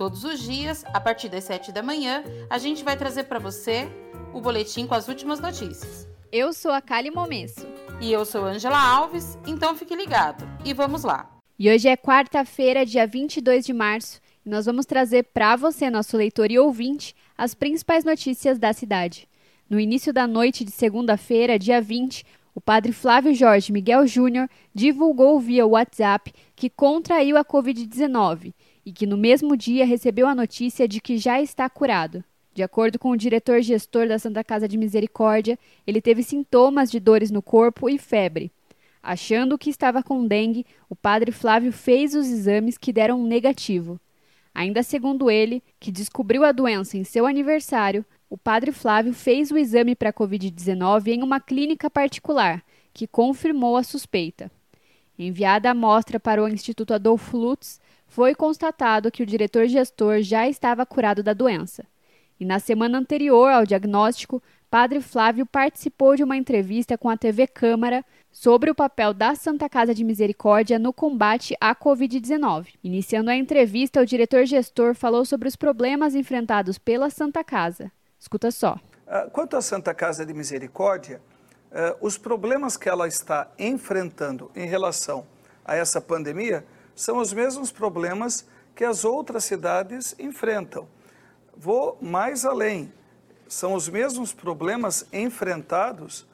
Todos os dias, a partir das 7 da manhã, a gente vai trazer para você o boletim com as últimas notícias. Eu sou a Kali Momesso. E eu sou Angela Alves, então fique ligado. E vamos lá. E hoje é quarta-feira, dia 22 de março, e nós vamos trazer para você, nosso leitor e ouvinte, as principais notícias da cidade. No início da noite de segunda-feira, dia 20, o padre Flávio Jorge Miguel Júnior divulgou via WhatsApp que contraiu a Covid-19 e que no mesmo dia recebeu a notícia de que já está curado. De acordo com o diretor gestor da Santa Casa de Misericórdia, ele teve sintomas de dores no corpo e febre. Achando que estava com dengue, o padre Flávio fez os exames que deram negativo. Ainda segundo ele, que descobriu a doença em seu aniversário, o padre Flávio fez o exame para a Covid-19 em uma clínica particular, que confirmou a suspeita. Enviada a amostra para o Instituto Adolfo Lutz, foi constatado que o diretor gestor já estava curado da doença. E na semana anterior ao diagnóstico, Padre Flávio participou de uma entrevista com a TV Câmara sobre o papel da Santa Casa de Misericórdia no combate à Covid-19. Iniciando a entrevista, o diretor gestor falou sobre os problemas enfrentados pela Santa Casa. Escuta só. Ah, quanto à Santa Casa de Misericórdia, ah, os problemas que ela está enfrentando em relação a essa pandemia são os mesmos problemas que as outras cidades enfrentam. Vou mais além. São os mesmos problemas enfrentados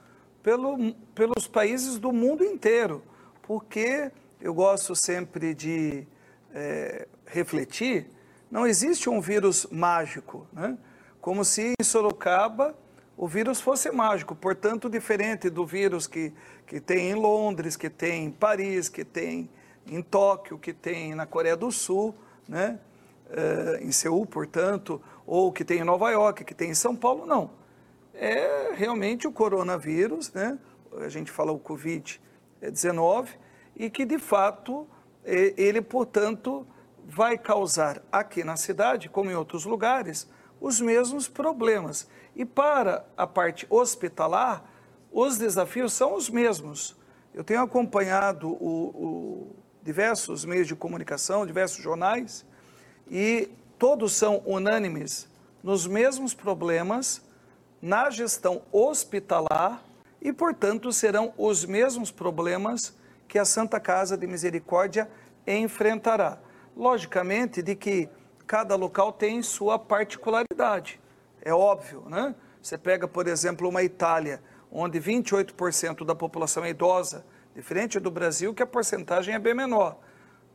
pelo, pelos países do mundo inteiro, porque eu gosto sempre de é, refletir, não existe um vírus mágico, né? como se em Sorocaba o vírus fosse mágico, portanto, diferente do vírus que, que tem em Londres, que tem em Paris, que tem em Tóquio, que tem na Coreia do Sul, né? Uh, em Seul, portanto, ou que tem em Nova York, que tem em São Paulo, não. É realmente o coronavírus, né? a gente fala o Covid-19, e que de fato ele, portanto, vai causar aqui na cidade, como em outros lugares, os mesmos problemas. E para a parte hospitalar, os desafios são os mesmos. Eu tenho acompanhado o, o diversos meios de comunicação, diversos jornais, e todos são unânimes nos mesmos problemas na gestão hospitalar e, portanto, serão os mesmos problemas que a Santa Casa de Misericórdia enfrentará. Logicamente, de que cada local tem sua particularidade. É óbvio, né? Você pega, por exemplo, uma Itália, onde 28% da população é idosa, diferente do Brasil, que a porcentagem é bem menor.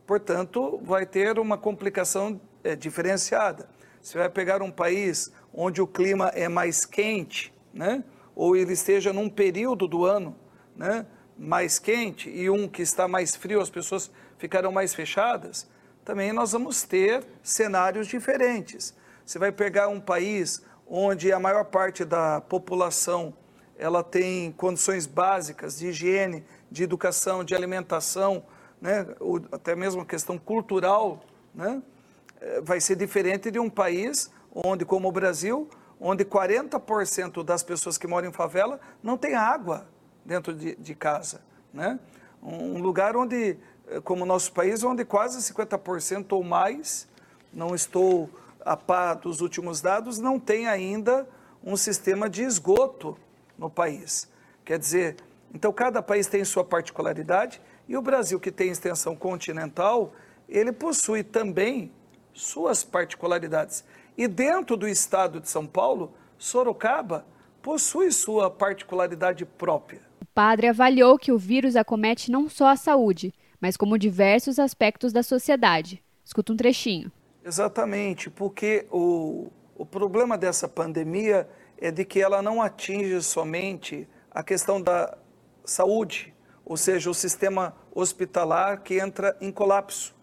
Portanto, vai ter uma complicação é, diferenciada. Você vai pegar um país onde o clima é mais quente, né? ou ele esteja num período do ano né? mais quente, e um que está mais frio, as pessoas ficarão mais fechadas, também nós vamos ter cenários diferentes. Você vai pegar um país onde a maior parte da população ela tem condições básicas de higiene, de educação, de alimentação, né? Ou até mesmo a questão cultural, né? Eh, vai ser diferente de um país onde, como o Brasil, onde 40% das pessoas que moram em favela não tem água dentro de, de casa. Né? Um lugar onde, eh, como o nosso país, onde quase 50% ou mais, não estou a par dos últimos dados, não tem ainda um sistema de esgoto no país. Quer dizer, então cada país tem sua particularidade e o Brasil, que tem extensão continental, ele possui também suas particularidades. E dentro do estado de São Paulo, Sorocaba possui sua particularidade própria. O padre avaliou que o vírus acomete não só a saúde, mas como diversos aspectos da sociedade. Escuta um trechinho. Exatamente, porque o, o problema dessa pandemia é de que ela não atinge somente a questão da saúde, ou seja, o sistema hospitalar que entra em colapso.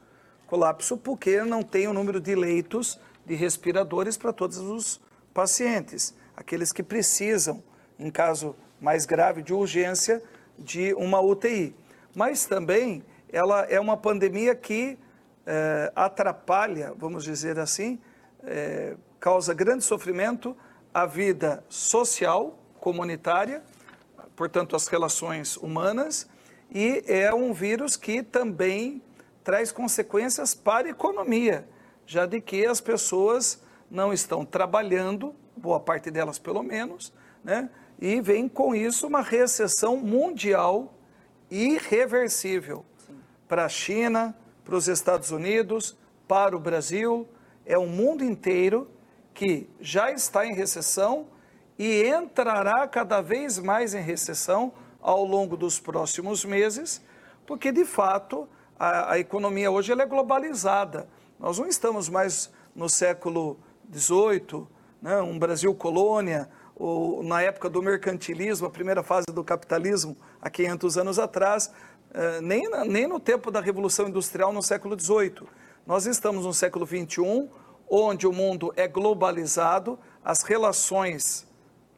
Colapso porque não tem o número de leitos de respiradores para todos os pacientes, aqueles que precisam, em caso mais grave de urgência de uma UTI. Mas também ela é uma pandemia que é, atrapalha, vamos dizer assim, é, causa grande sofrimento à vida social, comunitária, portanto, as relações humanas, e é um vírus que também traz consequências para a economia, já de que as pessoas não estão trabalhando, boa parte delas pelo menos, né? e vem com isso uma recessão mundial irreversível para a China, para os Estados Unidos, para o Brasil, é o mundo inteiro que já está em recessão e entrará cada vez mais em recessão ao longo dos próximos meses, porque de fato a, a economia hoje é globalizada. Nós não estamos mais no século XVIII, né, um Brasil colônia, ou na época do mercantilismo, a primeira fase do capitalismo, há 500 anos atrás, eh, nem, nem no tempo da Revolução Industrial no século XVIII. Nós estamos no século XXI, onde o mundo é globalizado, as relações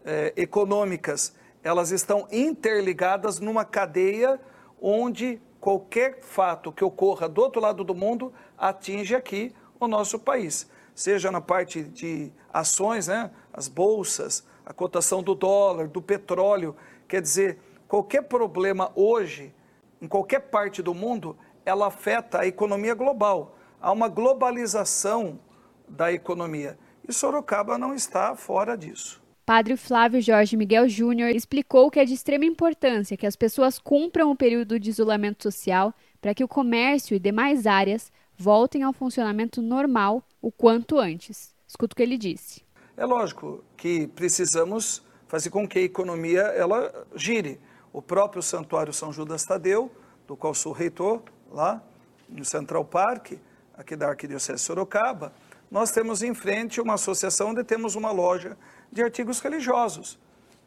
eh, econômicas elas estão interligadas numa cadeia onde qualquer fato que ocorra do outro lado do mundo atinge aqui o nosso país, seja na parte de ações, né, as bolsas, a cotação do dólar, do petróleo, quer dizer, qualquer problema hoje, em qualquer parte do mundo, ela afeta a economia global. Há uma globalização da economia. E Sorocaba não está fora disso. Padre Flávio Jorge Miguel Júnior explicou que é de extrema importância que as pessoas cumpram o período de isolamento social para que o comércio e demais áreas voltem ao funcionamento normal o quanto antes. Escuta o que ele disse. É lógico que precisamos fazer com que a economia ela gire. O próprio Santuário São Judas Tadeu, do qual sou reitor, lá no Central Park, aqui da Arquidiocese de Sorocaba, nós temos em frente uma associação onde temos uma loja de artigos religiosos,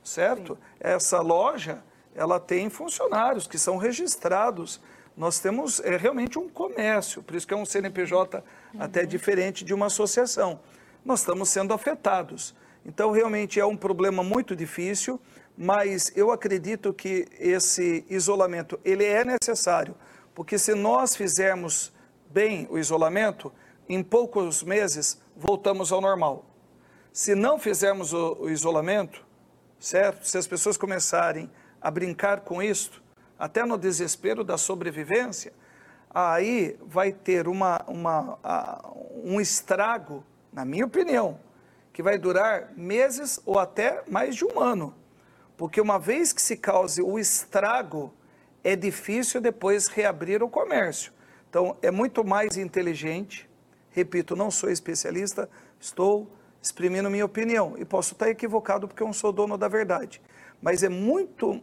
certo? Sim. Essa loja, ela tem funcionários que são registrados. Nós temos é, realmente um comércio, por isso que é um CNPJ uhum. até diferente de uma associação nós estamos sendo afetados. Então, realmente é um problema muito difícil, mas eu acredito que esse isolamento ele é necessário, porque se nós fizermos bem o isolamento, em poucos meses voltamos ao normal. Se não fizermos o, o isolamento, certo? Se as pessoas começarem a brincar com isso, até no desespero da sobrevivência, aí vai ter uma, uma, um estrago na minha opinião, que vai durar meses ou até mais de um ano. Porque uma vez que se cause o estrago, é difícil depois reabrir o comércio. Então, é muito mais inteligente, repito, não sou especialista, estou exprimindo minha opinião e posso estar equivocado porque eu não sou dono da verdade. Mas é muito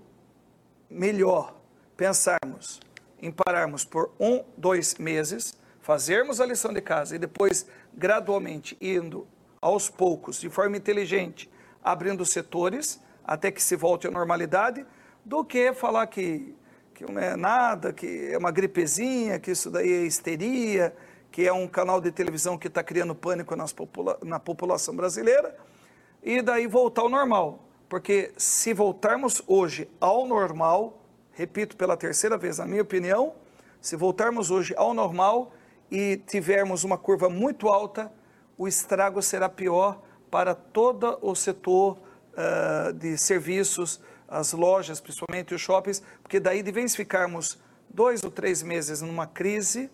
melhor pensarmos em pararmos por um, dois meses, fazermos a lição de casa e depois gradualmente indo aos poucos, de forma inteligente, abrindo setores até que se volte à normalidade, do que falar que, que não é nada, que é uma gripezinha, que isso daí é histeria, que é um canal de televisão que está criando pânico popula na população brasileira, e daí voltar ao normal. Porque se voltarmos hoje ao normal, repito pela terceira vez, na minha opinião, se voltarmos hoje ao normal, e tivermos uma curva muito alta, o estrago será pior para todo o setor uh, de serviços, as lojas, principalmente os shoppings, porque daí de vez ficarmos dois ou três meses numa crise,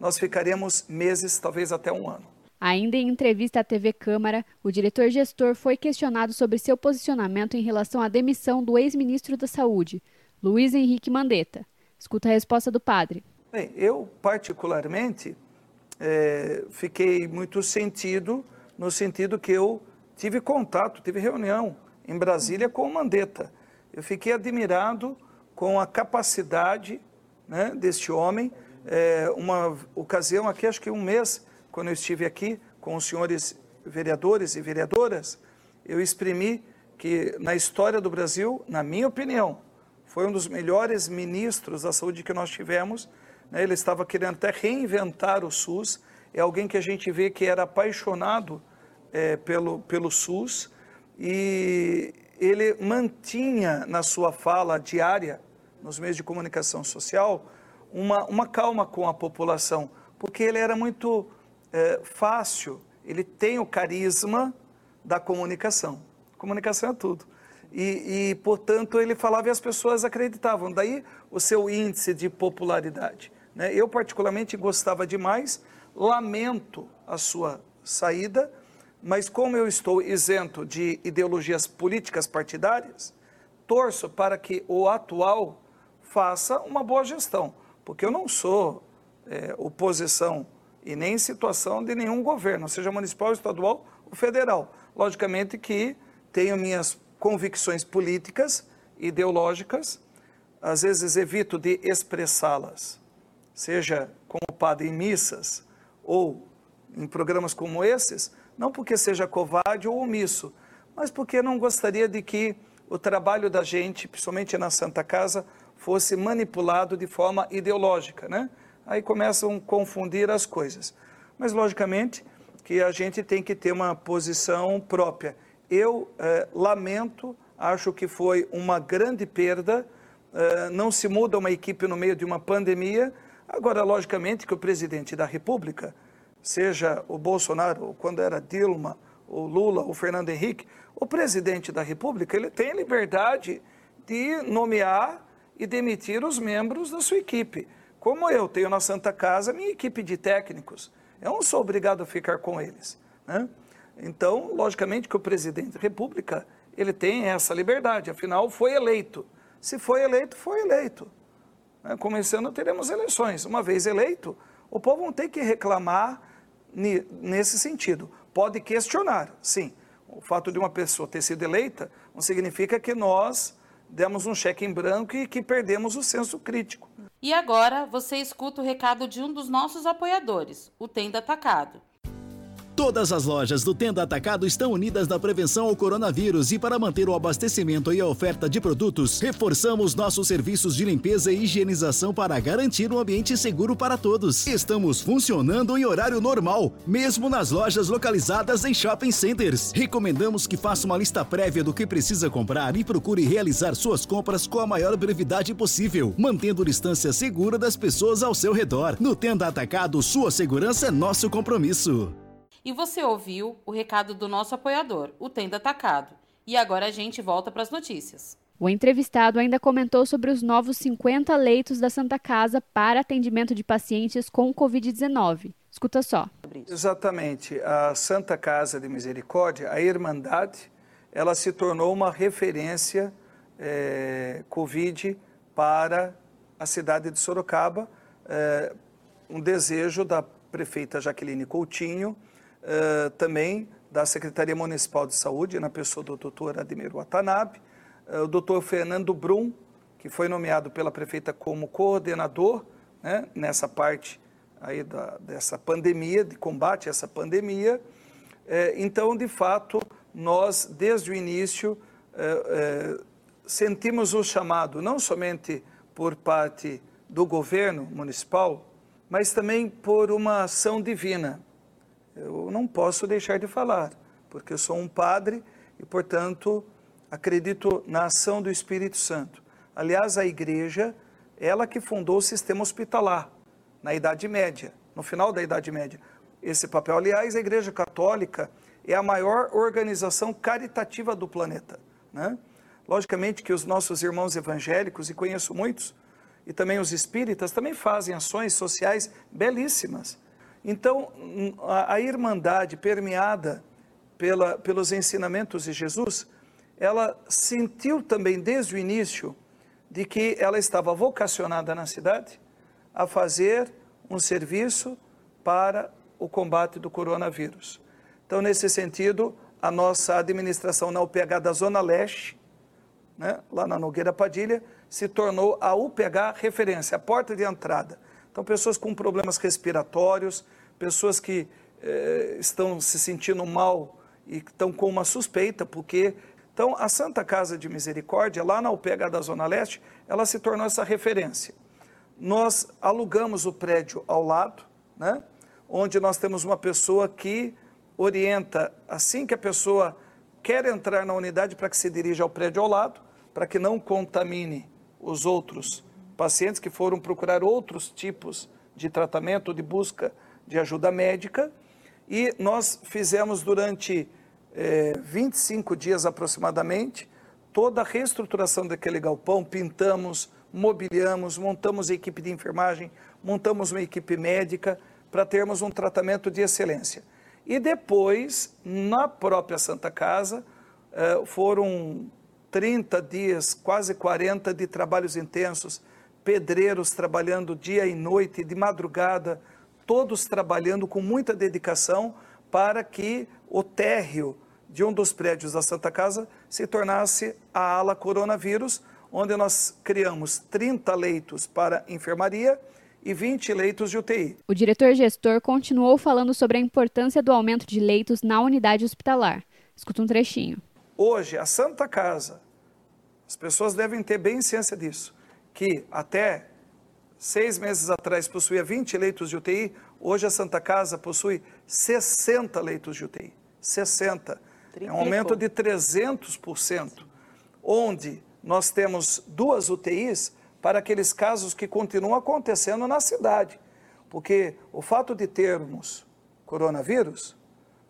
nós ficaremos meses, talvez até um ano. Ainda em entrevista à TV Câmara, o diretor gestor foi questionado sobre seu posicionamento em relação à demissão do ex-ministro da Saúde, Luiz Henrique Mandetta. Escuta a resposta do padre. Bem, eu particularmente é, fiquei muito sentido, no sentido que eu tive contato, tive reunião em Brasília com o Mandetta. Eu fiquei admirado com a capacidade né, deste homem. É, uma ocasião aqui, acho que um mês, quando eu estive aqui com os senhores vereadores e vereadoras, eu exprimi que na história do Brasil, na minha opinião, foi um dos melhores ministros da saúde que nós tivemos né? ele estava querendo até reinventar o SUS. É alguém que a gente vê que era apaixonado é, pelo, pelo SUS. E ele mantinha na sua fala diária, nos meios de comunicação social, uma, uma calma com a população, porque ele era muito é, fácil, ele tem o carisma da comunicação. Comunicação é tudo. E, e, portanto, ele falava e as pessoas acreditavam. Daí o seu índice de popularidade. Né? Eu, particularmente, gostava demais, lamento a sua saída, mas como eu estou isento de ideologias políticas partidárias, torço para que o atual faça uma boa gestão, porque eu não sou é, oposição e nem situação de nenhum governo, seja municipal, estadual ou federal. Logicamente que tenho minhas convicções políticas, ideológicas, às vezes evito de expressá-las, seja como padre em missas ou em programas como esses, não porque seja covarde ou omisso, mas porque não gostaria de que o trabalho da gente, principalmente na Santa Casa, fosse manipulado de forma ideológica, né? Aí começam a confundir as coisas. Mas, logicamente, que a gente tem que ter uma posição própria eu eh, lamento, acho que foi uma grande perda. Eh, não se muda uma equipe no meio de uma pandemia. Agora, logicamente, que o presidente da República, seja o Bolsonaro, ou quando era Dilma, o Lula, o Fernando Henrique, o presidente da República, ele tem liberdade de nomear e demitir os membros da sua equipe. Como eu tenho na Santa Casa minha equipe de técnicos, eu não sou obrigado a ficar com eles. Né? Então, logicamente que o presidente da República, ele tem essa liberdade, afinal foi eleito. Se foi eleito, foi eleito. Né? Teremos eleições. Uma vez eleito, o povo não tem que reclamar nesse sentido. Pode questionar, sim. O fato de uma pessoa ter sido eleita não significa que nós demos um cheque em branco e que perdemos o senso crítico. E agora você escuta o recado de um dos nossos apoiadores, o Tenda Atacado. Todas as lojas do Tenda Atacado estão unidas na prevenção ao coronavírus e para manter o abastecimento e a oferta de produtos, reforçamos nossos serviços de limpeza e higienização para garantir um ambiente seguro para todos. Estamos funcionando em horário normal, mesmo nas lojas localizadas em shopping centers. Recomendamos que faça uma lista prévia do que precisa comprar e procure realizar suas compras com a maior brevidade possível, mantendo distância segura das pessoas ao seu redor. No Tenda Atacado, sua segurança é nosso compromisso. E você ouviu o recado do nosso apoiador, o Tenda Atacado. E agora a gente volta para as notícias. O entrevistado ainda comentou sobre os novos 50 leitos da Santa Casa para atendimento de pacientes com Covid-19. Escuta só. Exatamente. A Santa Casa de Misericórdia, a Irmandade, ela se tornou uma referência é, Covid para a cidade de Sorocaba. É, um desejo da prefeita Jaqueline Coutinho também da Secretaria Municipal de Saúde, na pessoa do doutor Ademir Watanabe, o doutor Fernando Brum, que foi nomeado pela prefeita como coordenador né, nessa parte aí da, dessa pandemia, de combate a essa pandemia. Uh, então, de fato, nós, desde o início, sentimos o chamado, não somente por parte do governo municipal, mas também por uma ação divina eu não posso deixar de falar, porque eu sou um padre e, portanto, acredito na ação do Espírito Santo. Aliás, a igreja, ela que fundou o sistema hospitalar na Idade Média, no final da Idade Média. Esse papel, aliás, a Igreja Católica é a maior organização caritativa do planeta. Né? Logicamente que os nossos irmãos evangélicos, e conheço muitos, e também os espíritas, também fazem ações sociais belíssimas. Então, a, a irmandade permeada pela, pelos ensinamentos de Jesus, ela sentiu também desde o início de que ela estava vocacionada na cidade a fazer um serviço para o combate do coronavírus. Então, nesse sentido, a nossa administração na UPH da Zona Leste, né, lá na Nogueira Padilha, se tornou a UPH referência, a porta de entrada então, pessoas com problemas respiratórios, pessoas que eh, estão se sentindo mal e estão com uma suspeita, porque. Então, a Santa Casa de Misericórdia, lá na UPH da Zona Leste, ela se tornou essa referência. Nós alugamos o prédio ao lado, né? onde nós temos uma pessoa que orienta, assim que a pessoa quer entrar na unidade para que se dirija ao prédio ao lado, para que não contamine os outros pacientes que foram procurar outros tipos de tratamento, de busca de ajuda médica. E nós fizemos durante é, 25 dias aproximadamente toda a reestruturação daquele galpão, pintamos, mobiliamos, montamos a equipe de enfermagem, montamos uma equipe médica para termos um tratamento de excelência. E depois, na própria Santa Casa, eh, foram 30 dias, quase 40 de trabalhos intensos, pedreiros trabalhando dia e noite, de madrugada, todos trabalhando com muita dedicação para que o térreo de um dos prédios da Santa Casa se tornasse a ala coronavírus, onde nós criamos 30 leitos para enfermaria e 20 leitos de UTI. O diretor gestor continuou falando sobre a importância do aumento de leitos na unidade hospitalar. Escuta um trechinho. Hoje, a Santa Casa, as pessoas devem ter bem ciência disso, que até seis meses atrás possuía 20 leitos de UTI, hoje a Santa Casa possui 60 leitos de UTI. 60. É um aumento de 300%, onde nós temos duas UTIs para aqueles casos que continuam acontecendo na cidade. Porque o fato de termos coronavírus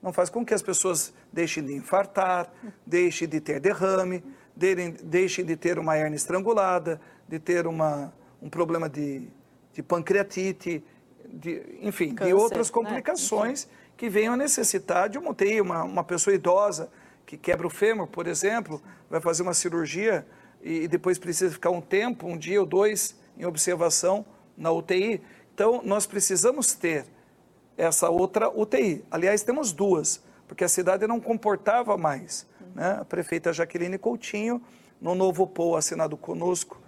não faz com que as pessoas deixem de infartar, deixem de ter derrame, deixem de ter uma hernia estrangulada, de ter uma, um problema de, de pancreatite, de, enfim, Câncer, de outras né? complicações né? que venham a necessitar de uma UTI, uma, uma pessoa idosa que quebra o fêmur, por exemplo, vai fazer uma cirurgia e depois precisa ficar um tempo, um dia ou dois, em observação na UTI. Então, nós precisamos ter essa outra UTI. Aliás, temos duas, porque a cidade não comportava mais. Né? A prefeita Jaqueline Coutinho, no novo POU assinado conosco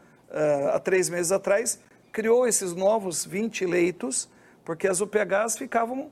há três meses atrás, criou esses novos 20 leitos, porque as UPHs ficavam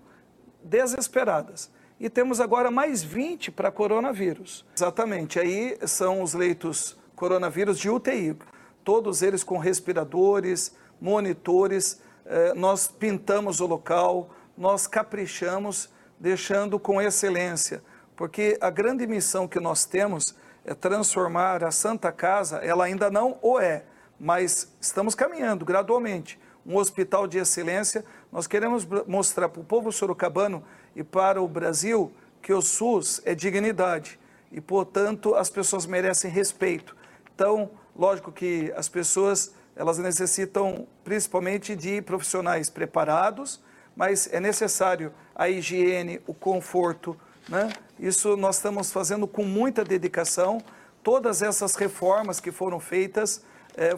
desesperadas. E temos agora mais 20 para coronavírus. Exatamente, aí são os leitos coronavírus de UTI, todos eles com respiradores, monitores. Eh, nós pintamos o local, nós caprichamos, deixando com excelência, porque a grande missão que nós temos é transformar a Santa Casa, ela ainda não o é, mas estamos caminhando gradualmente. Um hospital de excelência, nós queremos mostrar para o povo sorocabano e para o Brasil que o SUS é dignidade e, portanto, as pessoas merecem respeito. Então, lógico que as pessoas elas necessitam principalmente de profissionais preparados, mas é necessário a higiene, o conforto, né? Isso nós estamos fazendo com muita dedicação. Todas essas reformas que foram feitas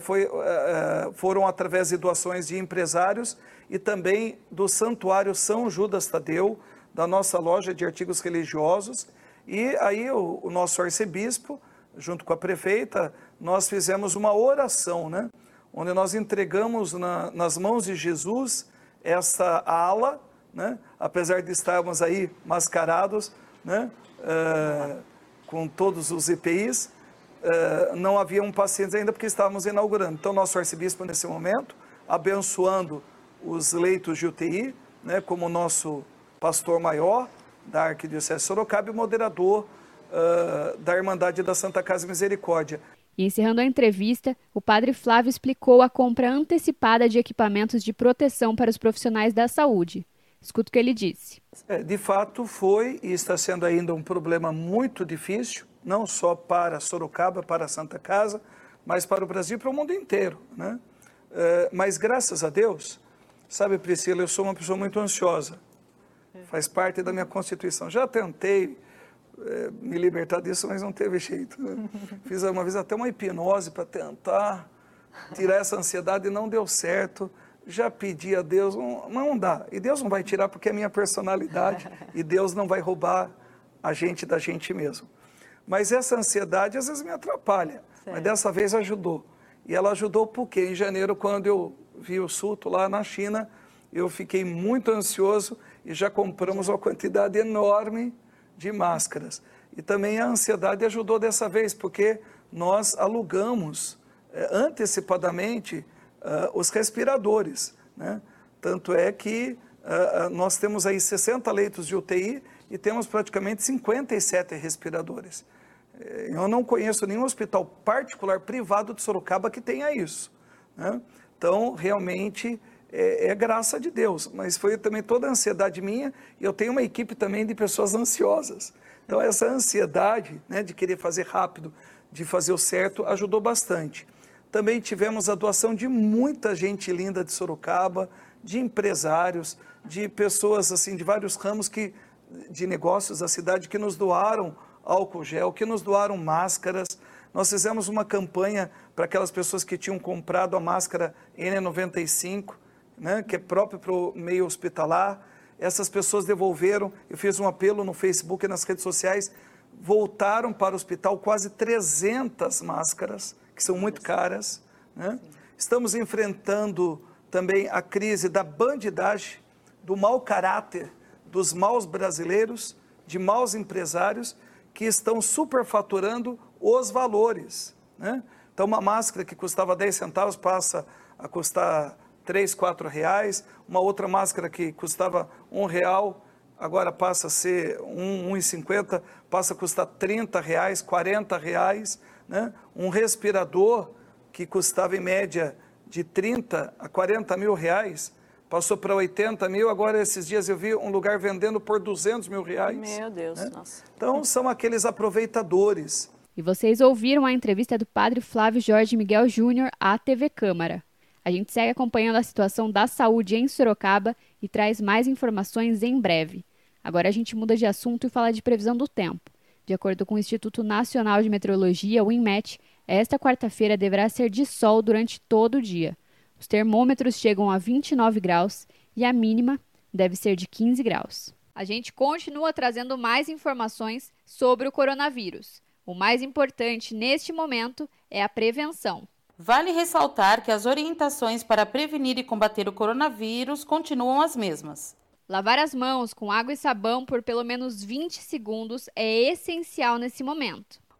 foi, eh, foram através de doações de empresários e também do Santuário São Judas Tadeu, da nossa loja de artigos religiosos. E aí o, o nosso arcebispo, junto com a prefeita, nós fizemos uma oração, né? Onde nós entregamos na, nas mãos de Jesus essa ala, né? Apesar de estarmos aí mascarados, né? Com todos os EPIs, uh, eh, não haviam pacientes ainda porque estávamos inaugurando. Então, nosso arcebispo, nesse momento, abençoando os leitos de UTI, né? Como nosso pastor maior da Arquidiocese Sorocaba e moderador uh, da Irmandade da Santa Casa Misericórdia. E encerrando a entrevista, o padre Flávio explicou a compra antecipada de equipamentos de proteção para os profissionais da saúde. Escuta o que ele disse. É, de fato, foi e está sendo ainda um problema muito difícil, não só para Sorocaba, para a Santa Casa, mas para o Brasil e para o mundo inteiro. Né? É, mas graças a Deus, sabe, Priscila, eu sou uma pessoa muito ansiosa. Faz parte da minha constituição. Já tentei é, me libertar disso, mas não teve jeito. Né? Fiz uma vez até uma hipnose para tentar tirar essa ansiedade e não deu certo. Já pedi a Deus, não, não dá. E Deus não vai tirar porque é minha personalidade e Deus não vai roubar a gente da gente mesmo. Mas essa ansiedade às vezes me atrapalha, certo. mas dessa vez ajudou. E ela ajudou porque em janeiro, quando eu vi o surto lá na China, eu fiquei muito ansioso e já compramos uma quantidade enorme de máscaras. E também a ansiedade ajudou dessa vez, porque nós alugamos eh, antecipadamente uh, os respiradores. Né? Tanto é que uh, nós temos aí 60 leitos de UTI e temos praticamente 57 respiradores. Eh, eu não conheço nenhum hospital particular privado de Sorocaba que tenha isso. Né? Então, realmente, é, é, graça de Deus, mas foi também toda a ansiedade minha eu tenho uma equipe também de pessoas ansiosas. Então, essa ansiedade né, de querer fazer rápido, de fazer o certo, ajudou bastante. Também tivemos a doação de muita gente linda de Sorocaba, de empresários, de pessoas assim de vários ramos que, de negócios da cidade que nos doaram álcool gel, que nos doaram máscaras. Nós fizemos uma campanha para aquelas pessoas que tinham comprado a máscara N95, né, que é próprio para o meio hospitalar. Essas pessoas devolveram, eu fiz um apelo no Facebook e nas redes sociais, voltaram para o hospital quase 300 máscaras, que são muito caras. Né? Estamos enfrentando também a crise da bandidagem, do mau caráter dos maus brasileiros, de maus empresários que estão superfaturando os valores. Né? Então, uma máscara que custava 10 centavos passa a custar 3, 4 reais. Uma outra máscara que custava um real, agora passa a ser 1,50, passa a custar 30 reais, 40 reais. Né? Um respirador que custava em média de 30 a 40 mil reais, passou para 80 mil, agora esses dias eu vi um lugar vendendo por 200 mil reais. Meu Deus, né? nossa. Então são aqueles aproveitadores. E vocês ouviram a entrevista do padre Flávio Jorge Miguel Júnior à TV Câmara. A gente segue acompanhando a situação da saúde em Sorocaba e traz mais informações em breve. Agora a gente muda de assunto e fala de previsão do tempo. De acordo com o Instituto Nacional de Meteorologia, o INMET, esta quarta-feira deverá ser de sol durante todo o dia. Os termômetros chegam a 29 graus e a mínima deve ser de 15 graus. A gente continua trazendo mais informações sobre o coronavírus. O mais importante neste momento é a prevenção. Vale ressaltar que as orientações para prevenir e combater o coronavírus continuam as mesmas. Lavar as mãos com água e sabão por pelo menos 20 segundos é essencial nesse momento.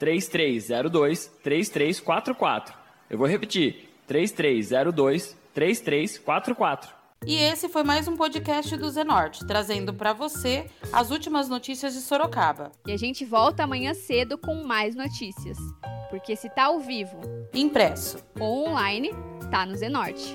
3302-3344. Eu vou repetir. 3302-3344. E esse foi mais um podcast do Zenorte, trazendo para você as últimas notícias de Sorocaba. E a gente volta amanhã cedo com mais notícias. Porque se tá ao vivo, impresso ou online, tá no Zenorte.